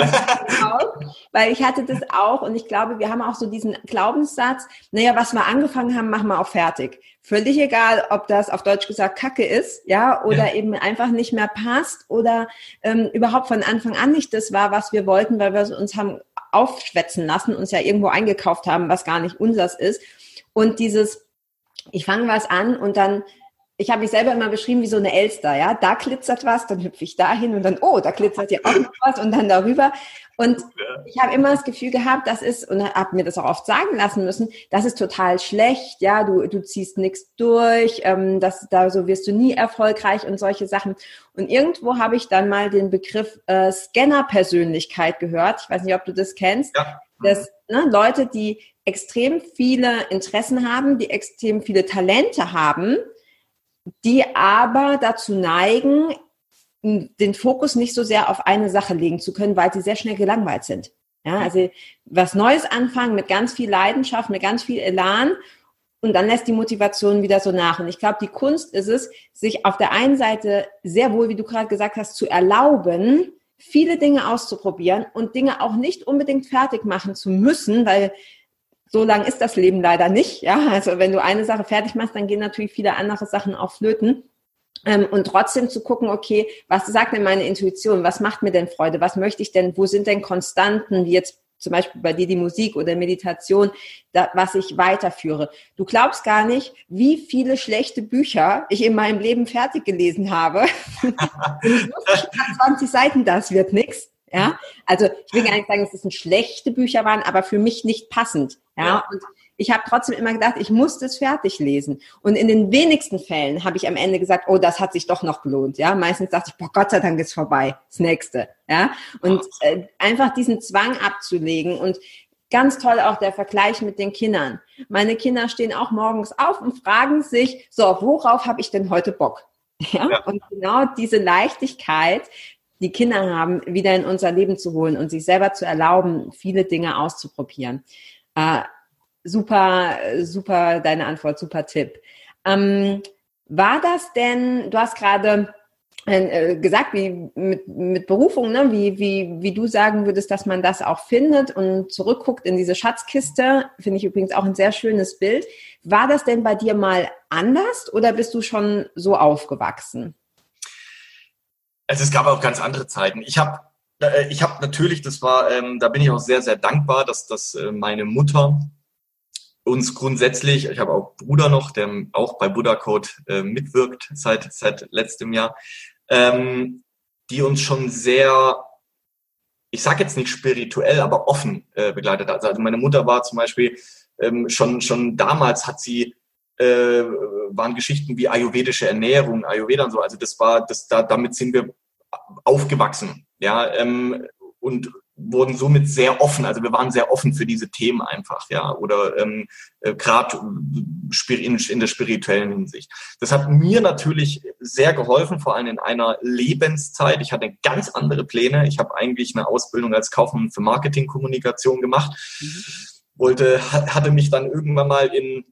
raus, weil ich hatte das auch und ich glaube, wir haben auch so diesen Glaubenssatz, naja, was wir angefangen haben, machen wir auch fertig. Völlig egal, ob das auf Deutsch gesagt Kacke ist, ja, oder ja. eben einfach nicht mehr passt oder ähm, überhaupt von Anfang an nicht das war, was wir wollten, weil wir uns haben aufschwätzen lassen, uns ja irgendwo eingekauft haben, was gar nicht unseres ist. Und dieses, ich fange was an und dann ich habe mich selber immer beschrieben wie so eine Elster, ja. Da glitzert was, dann hüpfe ich dahin und dann, oh, da glitzert ja auch noch was und dann darüber. Und ich habe immer das Gefühl gehabt, das ist, und habe mir das auch oft sagen lassen müssen, das ist total schlecht, ja, du, du ziehst nichts durch, ähm, das, da so wirst du nie erfolgreich und solche Sachen. Und irgendwo habe ich dann mal den Begriff äh, Scanner-Persönlichkeit gehört. Ich weiß nicht, ob du das kennst. Ja. Das, ne, Leute, die extrem viele Interessen haben, die extrem viele Talente haben, die aber dazu neigen, den Fokus nicht so sehr auf eine Sache legen zu können, weil sie sehr schnell gelangweilt sind. Ja, also was Neues anfangen mit ganz viel Leidenschaft, mit ganz viel Elan und dann lässt die Motivation wieder so nach. Und ich glaube, die Kunst ist es, sich auf der einen Seite sehr wohl, wie du gerade gesagt hast, zu erlauben, viele Dinge auszuprobieren und Dinge auch nicht unbedingt fertig machen zu müssen, weil so lang ist das Leben leider nicht. Ja, also wenn du eine Sache fertig machst, dann gehen natürlich viele andere Sachen auch flöten. Ähm, und trotzdem zu gucken, okay, was sagt denn meine Intuition? Was macht mir denn Freude? Was möchte ich denn? Wo sind denn Konstanten, wie jetzt zum Beispiel bei dir die Musik oder Meditation, da, was ich weiterführe. Du glaubst gar nicht, wie viele schlechte Bücher ich in meinem Leben fertig gelesen habe. [laughs] 20 Seiten, das wird nichts. Ja, also ich will gar nicht sagen, dass es schlechte Bücher waren, aber für mich nicht passend. Ja, ja. und ich habe trotzdem immer gedacht, ich muss das fertig lesen. Und in den wenigsten Fällen habe ich am Ende gesagt, oh, das hat sich doch noch gelohnt. Ja, meistens dachte ich, boah, Gott sei Dank ist vorbei, das nächste. Ja, und äh, einfach diesen Zwang abzulegen und Ganz toll auch der Vergleich mit den Kindern. Meine Kinder stehen auch morgens auf und fragen sich, so, worauf habe ich denn heute Bock? Ja? ja? Und genau diese Leichtigkeit, die Kinder haben, wieder in unser Leben zu holen und sich selber zu erlauben, viele Dinge auszuprobieren. Äh, super, super deine Antwort, super Tipp. Ähm, war das denn, du hast gerade äh, gesagt, wie mit, mit Berufung, ne? wie, wie, wie du sagen würdest, dass man das auch findet und zurückguckt in diese Schatzkiste, finde ich übrigens auch ein sehr schönes Bild. War das denn bei dir mal anders oder bist du schon so aufgewachsen? Also es gab auch ganz andere Zeiten. Ich habe äh, ich habe natürlich, das war, ähm, da bin ich auch sehr, sehr dankbar, dass, dass äh, meine Mutter uns grundsätzlich, ich habe auch Bruder noch, der auch bei Buddha Code äh, mitwirkt seit, seit letztem Jahr, ähm, die uns schon sehr, ich sage jetzt nicht spirituell, aber offen äh, begleitet hat. Also meine Mutter war zum Beispiel ähm, schon, schon damals hat sie äh, waren Geschichten wie ayurvedische Ernährung, Ayurveda und so. Also das war, das da, damit sind wir aufgewachsen, ja. Ähm, und wurden somit sehr offen. Also wir waren sehr offen für diese Themen einfach, ja, oder ähm, äh, gerade in, in der spirituellen Hinsicht. Das hat mir natürlich sehr geholfen, vor allem in einer Lebenszeit. Ich hatte ganz andere Pläne. Ich habe eigentlich eine Ausbildung als Kaufmann für Marketingkommunikation gemacht. Mhm. Wollte, hatte mich dann irgendwann mal in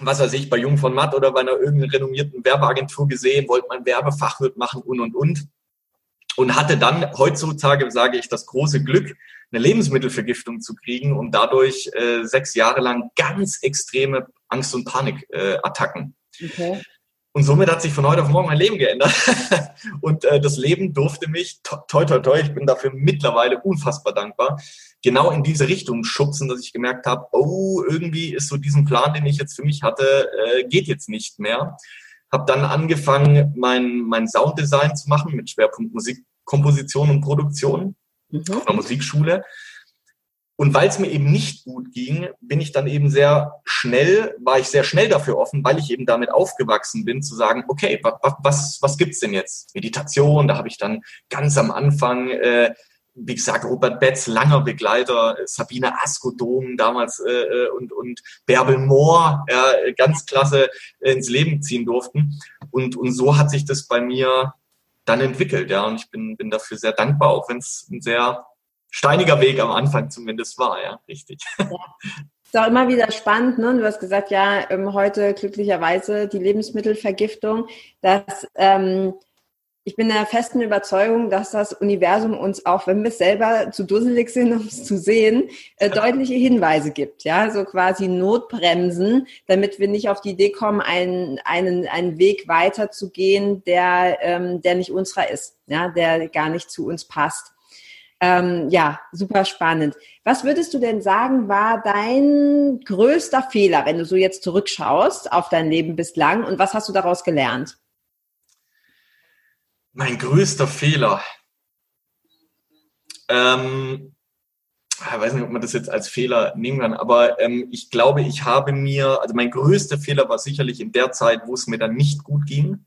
was weiß ich, bei Jung von Matt oder bei einer irgendeiner renommierten Werbeagentur gesehen, wollte man Werbefachwirt machen und und und und hatte dann heutzutage, sage ich, das große Glück, eine Lebensmittelvergiftung zu kriegen und dadurch äh, sechs Jahre lang ganz extreme Angst- und Panikattacken. Äh, okay. Und somit hat sich von heute auf morgen mein Leben geändert. [laughs] und äh, das Leben durfte mich, toi, toi, toi, ich bin dafür mittlerweile unfassbar dankbar, genau in diese Richtung schubsen, dass ich gemerkt habe, oh, irgendwie ist so diesen Plan, den ich jetzt für mich hatte, äh, geht jetzt nicht mehr. Habe dann angefangen, mein, mein Sounddesign zu machen mit Schwerpunkt Musikkomposition und Produktion mhm. auf einer Musikschule. Und weil es mir eben nicht gut ging, bin ich dann eben sehr schnell, war ich sehr schnell dafür offen, weil ich eben damit aufgewachsen bin, zu sagen, okay, was, was, was gibt's denn jetzt? Meditation, da habe ich dann ganz am Anfang äh, wie gesagt, Robert Betz, langer Begleiter, Sabine Askodom damals äh, äh, und, und Bärbel Mohr, ja, ganz klasse ins Leben ziehen durften. Und, und so hat sich das bei mir dann entwickelt, ja. Und ich bin, bin dafür sehr dankbar, auch wenn es ein sehr steiniger Weg am Anfang zumindest war, ja, richtig. Ja. Ist auch immer wieder spannend, ne? Du hast gesagt, ja, ähm, heute glücklicherweise die Lebensmittelvergiftung, dass ähm, ich bin der festen Überzeugung, dass das Universum uns auch, wenn wir selber zu dusselig sind, [laughs] um es zu sehen, äh, [laughs] deutliche Hinweise gibt. Ja, so quasi Notbremsen, damit wir nicht auf die Idee kommen, einen, einen, einen Weg weiterzugehen, der, ähm, der nicht unserer ist, ja, der gar nicht zu uns passt. Ähm, ja, super spannend. Was würdest du denn sagen, war dein größter Fehler, wenn du so jetzt zurückschaust auf dein Leben bislang und was hast du daraus gelernt? Mein größter Fehler. Ähm, ich weiß nicht, ob man das jetzt als Fehler nehmen kann, aber ähm, ich glaube, ich habe mir, also mein größter Fehler war sicherlich in der Zeit, wo es mir dann nicht gut ging,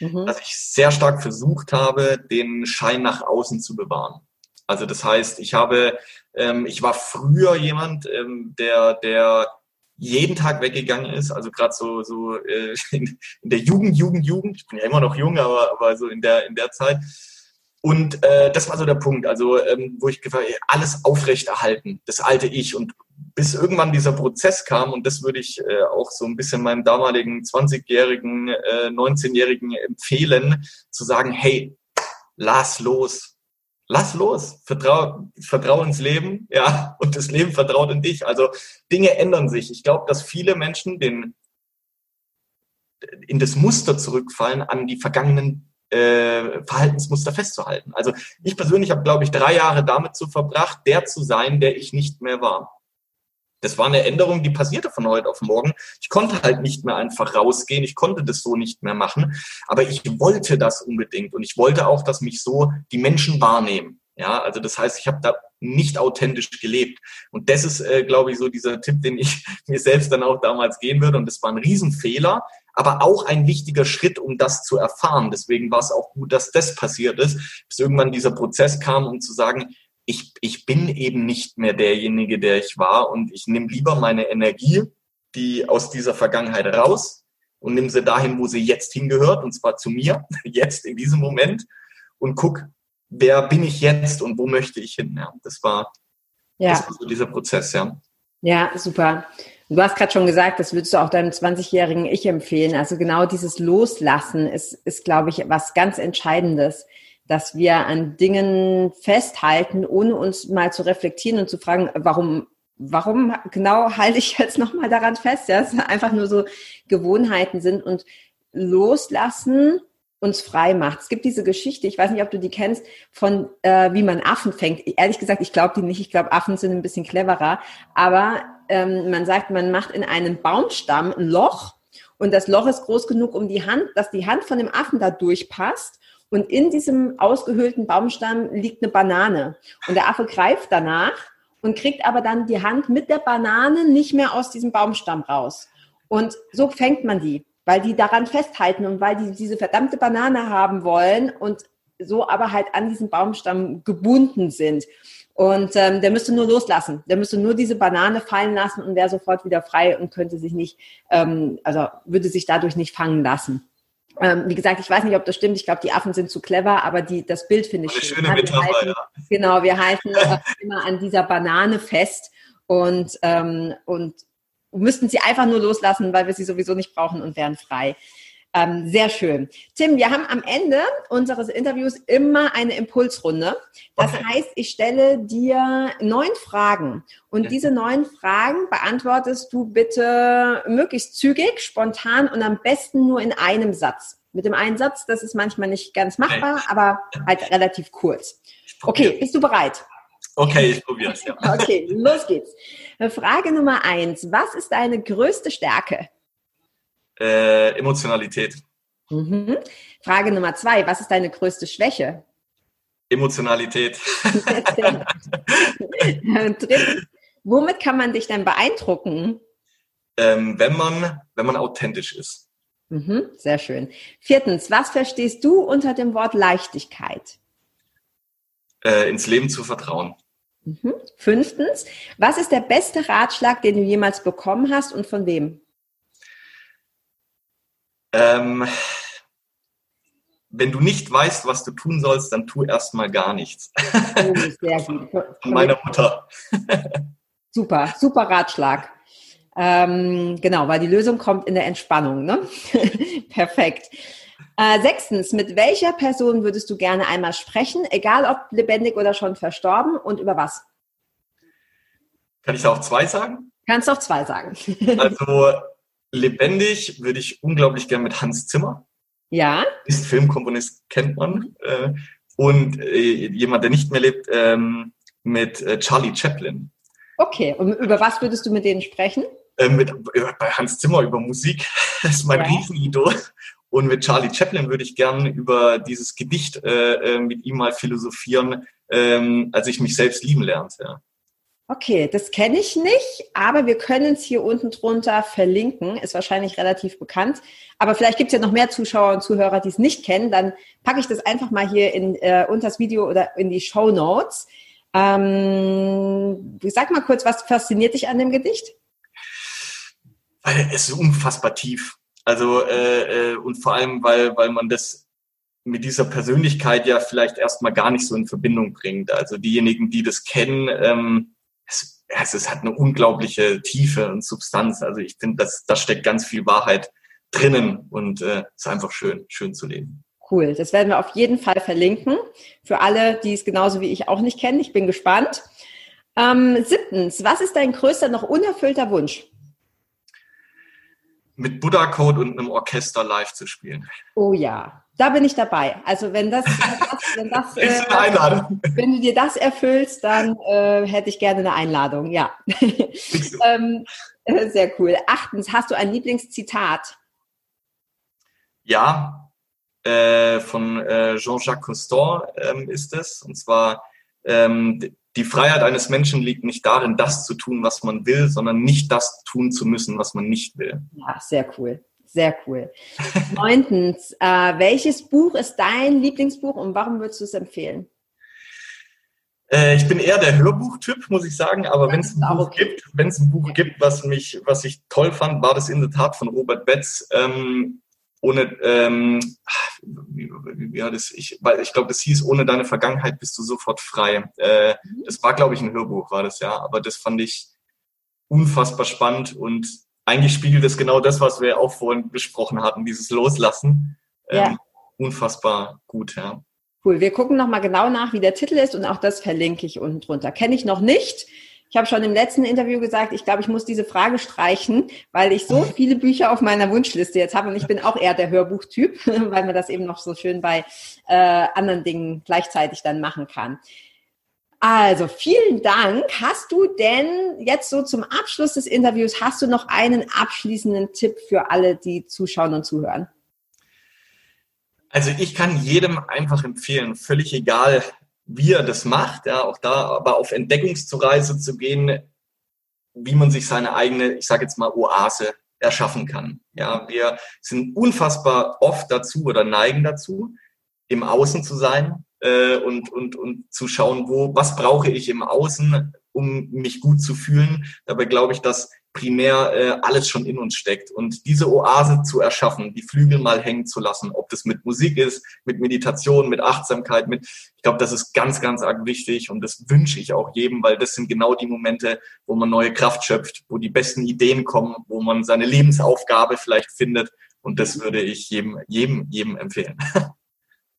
mhm. dass ich sehr stark versucht habe, den Schein nach außen zu bewahren. Also das heißt, ich habe, ähm, ich war früher jemand, ähm, der, der jeden Tag weggegangen ist, also gerade so, so äh, [laughs] in, in, der Jugend, Jugend, Jugend, ich bin ja immer noch jung, aber, aber so in der, in der Zeit. Und äh, das war so der Punkt, also ähm, wo ich gefragt alles aufrechterhalten, das alte Ich. Und bis irgendwann dieser Prozess kam, und das würde ich äh, auch so ein bisschen meinem damaligen 20-jährigen, äh, 19-jährigen empfehlen, zu sagen, hey, lass los, lass los, vertrau, vertrau ins Leben, ja, und das Leben vertraut in dich. Also Dinge ändern sich. Ich glaube, dass viele Menschen den, in das Muster zurückfallen, an die vergangenen äh, Verhaltensmuster festzuhalten. Also ich persönlich habe, glaube ich, drei Jahre damit zu verbracht, der zu sein, der ich nicht mehr war. Das war eine Änderung, die passierte von heute auf morgen. Ich konnte halt nicht mehr einfach rausgehen. Ich konnte das so nicht mehr machen. Aber ich wollte das unbedingt. Und ich wollte auch, dass mich so die Menschen wahrnehmen. Ja, also das heißt, ich habe da nicht authentisch gelebt. Und das ist, äh, glaube ich, so dieser Tipp, den ich [laughs] mir selbst dann auch damals gehen würde. Und das war ein Riesenfehler, aber auch ein wichtiger Schritt, um das zu erfahren. Deswegen war es auch gut, dass das passiert ist, bis irgendwann dieser Prozess kam, um zu sagen, ich, ich bin eben nicht mehr derjenige, der ich war und ich nehme lieber meine Energie, die aus dieser Vergangenheit raus und nehme sie dahin, wo sie jetzt hingehört, und zwar zu mir, [laughs] jetzt in diesem Moment und guck, wer bin ich jetzt und wo möchte ich hin. Ja, das war, ja. das war so dieser Prozess, ja. Ja, super. Du hast gerade schon gesagt, das würdest du auch deinem 20-jährigen Ich empfehlen. Also genau dieses Loslassen ist, ist, glaube ich, was ganz Entscheidendes dass wir an Dingen festhalten, ohne uns mal zu reflektieren und zu fragen, warum, warum genau halte ich jetzt nochmal daran fest? Ja, es einfach nur so Gewohnheiten sind und loslassen uns frei macht. Es gibt diese Geschichte, ich weiß nicht, ob du die kennst, von äh, wie man Affen fängt. Ehrlich gesagt, ich glaube die nicht. Ich glaube, Affen sind ein bisschen cleverer. Aber ähm, man sagt, man macht in einen Baumstamm ein Loch und das Loch ist groß genug, um die Hand, dass die Hand von dem Affen da durchpasst. Und in diesem ausgehöhlten Baumstamm liegt eine Banane. Und der Affe greift danach und kriegt aber dann die Hand mit der Banane nicht mehr aus diesem Baumstamm raus. Und so fängt man die, weil die daran festhalten und weil die diese verdammte Banane haben wollen und so aber halt an diesen Baumstamm gebunden sind. Und ähm, der müsste nur loslassen. Der müsste nur diese Banane fallen lassen und wäre sofort wieder frei und könnte sich nicht, ähm, also würde sich dadurch nicht fangen lassen. Ähm, wie gesagt, ich weiß nicht, ob das stimmt. Ich glaube, die Affen sind zu clever, aber die, das Bild finde ich schön. Schöne Metapher, halten, ja. Genau, wir [laughs] halten immer an dieser Banane fest und, ähm, und müssten sie einfach nur loslassen, weil wir sie sowieso nicht brauchen und wären frei. Ähm, sehr schön. Tim, wir haben am Ende unseres Interviews immer eine Impulsrunde. Das okay. heißt, ich stelle dir neun Fragen und ja. diese neun Fragen beantwortest du bitte möglichst zügig, spontan und am besten nur in einem Satz. Mit dem einen Satz, das ist manchmal nicht ganz machbar, aber halt relativ kurz. Okay, bist du bereit? Okay, ich probiere es, ja. [laughs] Okay, los geht's. Frage Nummer eins. Was ist deine größte Stärke? Äh, Emotionalität. Mhm. Frage Nummer zwei, was ist deine größte Schwäche? Emotionalität. [laughs] Drittens, womit kann man dich denn beeindrucken? Ähm, wenn, man, wenn man authentisch ist. Mhm, sehr schön. Viertens, was verstehst du unter dem Wort Leichtigkeit? Äh, ins Leben zu vertrauen. Mhm. Fünftens, was ist der beste Ratschlag, den du jemals bekommen hast und von wem? Ähm, wenn du nicht weißt, was du tun sollst, dann tu erstmal gar nichts. Oh, sehr gut. [laughs] Von meiner Mutter. [laughs] Super, super Ratschlag. Ähm, genau, weil die Lösung kommt in der Entspannung. Ne? [laughs] Perfekt. Äh, sechstens, mit welcher Person würdest du gerne einmal sprechen, egal ob lebendig oder schon verstorben und über was? Kann ich da auch zwei sagen? Kannst auch zwei sagen. also lebendig würde ich unglaublich gern mit Hans Zimmer. Ja. Ist Filmkomponist, kennt man. Äh, und äh, jemand, der nicht mehr lebt, ähm, mit äh, Charlie Chaplin. Okay, und über was würdest du mit denen sprechen? Äh, mit, bei Hans Zimmer über Musik. [laughs] Das ist mein ja. Riesenidol. Und mit Charlie Chaplin würde ich gern über dieses Gedicht äh, mit ihm mal philosophieren, ähm, als ich mich selbst lieben lernte. Ja. Okay, das kenne ich nicht, aber wir können es hier unten drunter verlinken. Ist wahrscheinlich relativ bekannt. Aber vielleicht gibt es ja noch mehr Zuschauer und Zuhörer, die es nicht kennen. Dann packe ich das einfach mal hier in, äh, unter das Video oder in die Show Notes. Ähm, sag mal kurz, was fasziniert dich an dem Gedicht? Weil es ist unfassbar tief. Also äh, äh, und vor allem, weil, weil man das mit dieser Persönlichkeit ja vielleicht erstmal gar nicht so in Verbindung bringt. Also diejenigen, die das kennen, ähm, es, es hat eine unglaubliche Tiefe und Substanz. Also ich finde, da steckt ganz viel Wahrheit drinnen und äh, ist einfach schön, schön zu lesen. Cool, das werden wir auf jeden Fall verlinken. Für alle, die es genauso wie ich auch nicht kennen. Ich bin gespannt. Ähm, siebtens, was ist dein größter noch unerfüllter Wunsch? Mit Buddha Code und einem Orchester live zu spielen. Oh ja, Da bin ich dabei. Also wenn das, wenn, das, wenn, das, [laughs] äh, wenn du dir das erfüllst, dann äh, hätte ich gerne eine Einladung. Ja. [laughs] ähm, äh, sehr cool. Achtens, hast du ein Lieblingszitat? Ja, äh, von äh, Jean-Jacques Cousteau ähm, ist es. Und zwar, ähm, die Freiheit eines Menschen liegt nicht darin, das zu tun, was man will, sondern nicht das tun zu müssen, was man nicht will. Ja, sehr cool. Sehr cool. Neuntens, äh, welches Buch ist dein Lieblingsbuch und warum würdest du es empfehlen? Äh, ich bin eher der Hörbuchtyp, muss ich sagen, aber wenn es ein Buch okay. gibt, wenn es ein Buch gibt, was mich, was ich toll fand, war das in der Tat von Robert Betz. Ähm, ohne, ähm, wie, wie, wie das, ich, weil ich glaube, das hieß, ohne deine Vergangenheit bist du sofort frei. Äh, mhm. Das war, glaube ich, ein Hörbuch, war das ja, aber das fand ich unfassbar spannend und eigentlich spiegelt es genau das, was wir auch vorhin besprochen hatten, dieses Loslassen. Ja. Ähm, unfassbar gut, ja. Cool. Wir gucken nochmal genau nach, wie der Titel ist und auch das verlinke ich unten drunter. Kenne ich noch nicht. Ich habe schon im letzten Interview gesagt, ich glaube, ich muss diese Frage streichen, weil ich so viele Bücher auf meiner Wunschliste jetzt habe und ich bin auch eher der Hörbuchtyp, [laughs] weil man das eben noch so schön bei äh, anderen Dingen gleichzeitig dann machen kann. Also vielen Dank. Hast du denn jetzt so zum Abschluss des Interviews, hast du noch einen abschließenden Tipp für alle, die zuschauen und zuhören? Also ich kann jedem einfach empfehlen, völlig egal, wie er das macht, ja, auch da aber auf Entdeckungsreise zu gehen, wie man sich seine eigene, ich sage jetzt mal, Oase erschaffen kann. Ja, wir sind unfassbar oft dazu oder neigen dazu, im Außen zu sein, äh, und, und, und zu schauen, wo, was brauche ich im Außen, um mich gut zu fühlen. Dabei glaube ich, dass primär äh, alles schon in uns steckt. Und diese Oase zu erschaffen, die Flügel mal hängen zu lassen, ob das mit Musik ist, mit Meditation, mit Achtsamkeit, mit, ich glaube, das ist ganz, ganz arg wichtig und das wünsche ich auch jedem, weil das sind genau die Momente, wo man neue Kraft schöpft, wo die besten Ideen kommen, wo man seine Lebensaufgabe vielleicht findet. Und das würde ich jedem, jedem, jedem empfehlen. [laughs]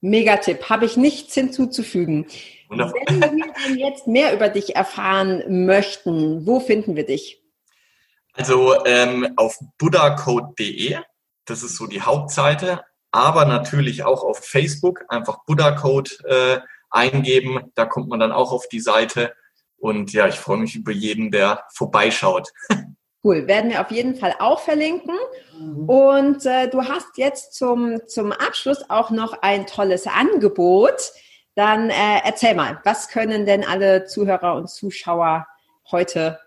Megatipp, habe ich nichts hinzuzufügen. Wunderbar. Wenn wir jetzt mehr über dich erfahren möchten, wo finden wir dich? Also ähm, auf buddhacode.de, das ist so die Hauptseite, aber natürlich auch auf Facebook, einfach Buddhacode äh, eingeben, da kommt man dann auch auf die Seite. Und ja, ich freue mich über jeden, der vorbeischaut. [laughs] Cool, werden wir auf jeden Fall auch verlinken. Mhm. Und äh, du hast jetzt zum, zum Abschluss auch noch ein tolles Angebot. Dann äh, erzähl mal, was können denn alle Zuhörer und Zuschauer heute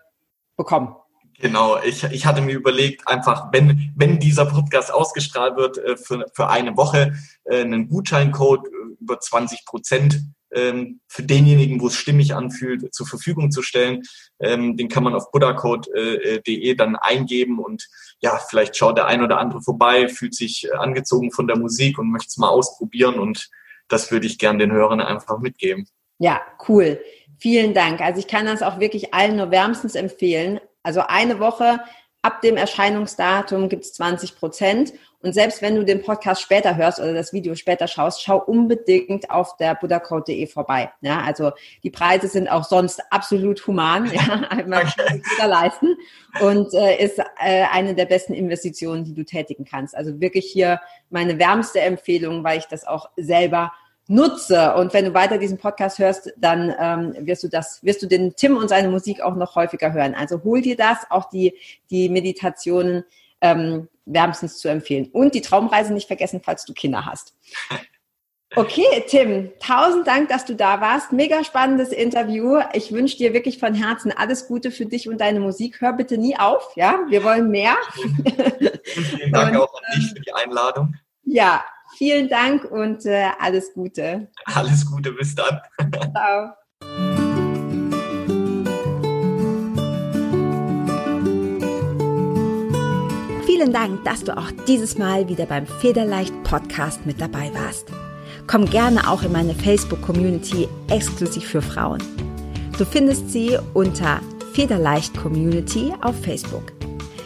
bekommen? Genau, ich, ich hatte mir überlegt, einfach, wenn, wenn dieser Podcast ausgestrahlt wird, äh, für, für eine Woche äh, einen Gutscheincode über 20 Prozent ähm, für denjenigen, wo es stimmig anfühlt, zur Verfügung zu stellen. Ähm, den kann man auf buddhacode.de äh, dann eingeben und ja, vielleicht schaut der ein oder andere vorbei, fühlt sich äh, angezogen von der Musik und möchte es mal ausprobieren und das würde ich gern den Hörern einfach mitgeben. Ja, cool. Vielen Dank. Also ich kann das auch wirklich allen nur wärmstens empfehlen. Also eine Woche ab dem Erscheinungsdatum gibt es 20 Prozent. Und selbst wenn du den Podcast später hörst oder das Video später schaust, schau unbedingt auf der buddhacode.de vorbei. Ja, also die Preise sind auch sonst absolut human. Ja, [laughs] [laughs] kann sich wieder leisten und äh, ist äh, eine der besten Investitionen, die du tätigen kannst. Also wirklich hier meine wärmste Empfehlung, weil ich das auch selber nutze. Und wenn du weiter diesen Podcast hörst, dann ähm, wirst du das, wirst du den Tim und seine Musik auch noch häufiger hören. Also hol dir das, auch die, die Meditationen ähm, wärmstens zu empfehlen. Und die Traumreise nicht vergessen, falls du Kinder hast. Okay, Tim, tausend Dank, dass du da warst. Mega spannendes Interview. Ich wünsche dir wirklich von Herzen alles Gute für dich und deine Musik. Hör bitte nie auf, ja? Wir wollen mehr. Vielen Dank [laughs] und, auch an dich für die Einladung. Ja, Vielen Dank und äh, alles Gute. Alles Gute, bis dann. [laughs] Ciao. Vielen Dank, dass du auch dieses Mal wieder beim Federleicht Podcast mit dabei warst. Komm gerne auch in meine Facebook-Community exklusiv für Frauen. Du findest sie unter Federleicht Community auf Facebook.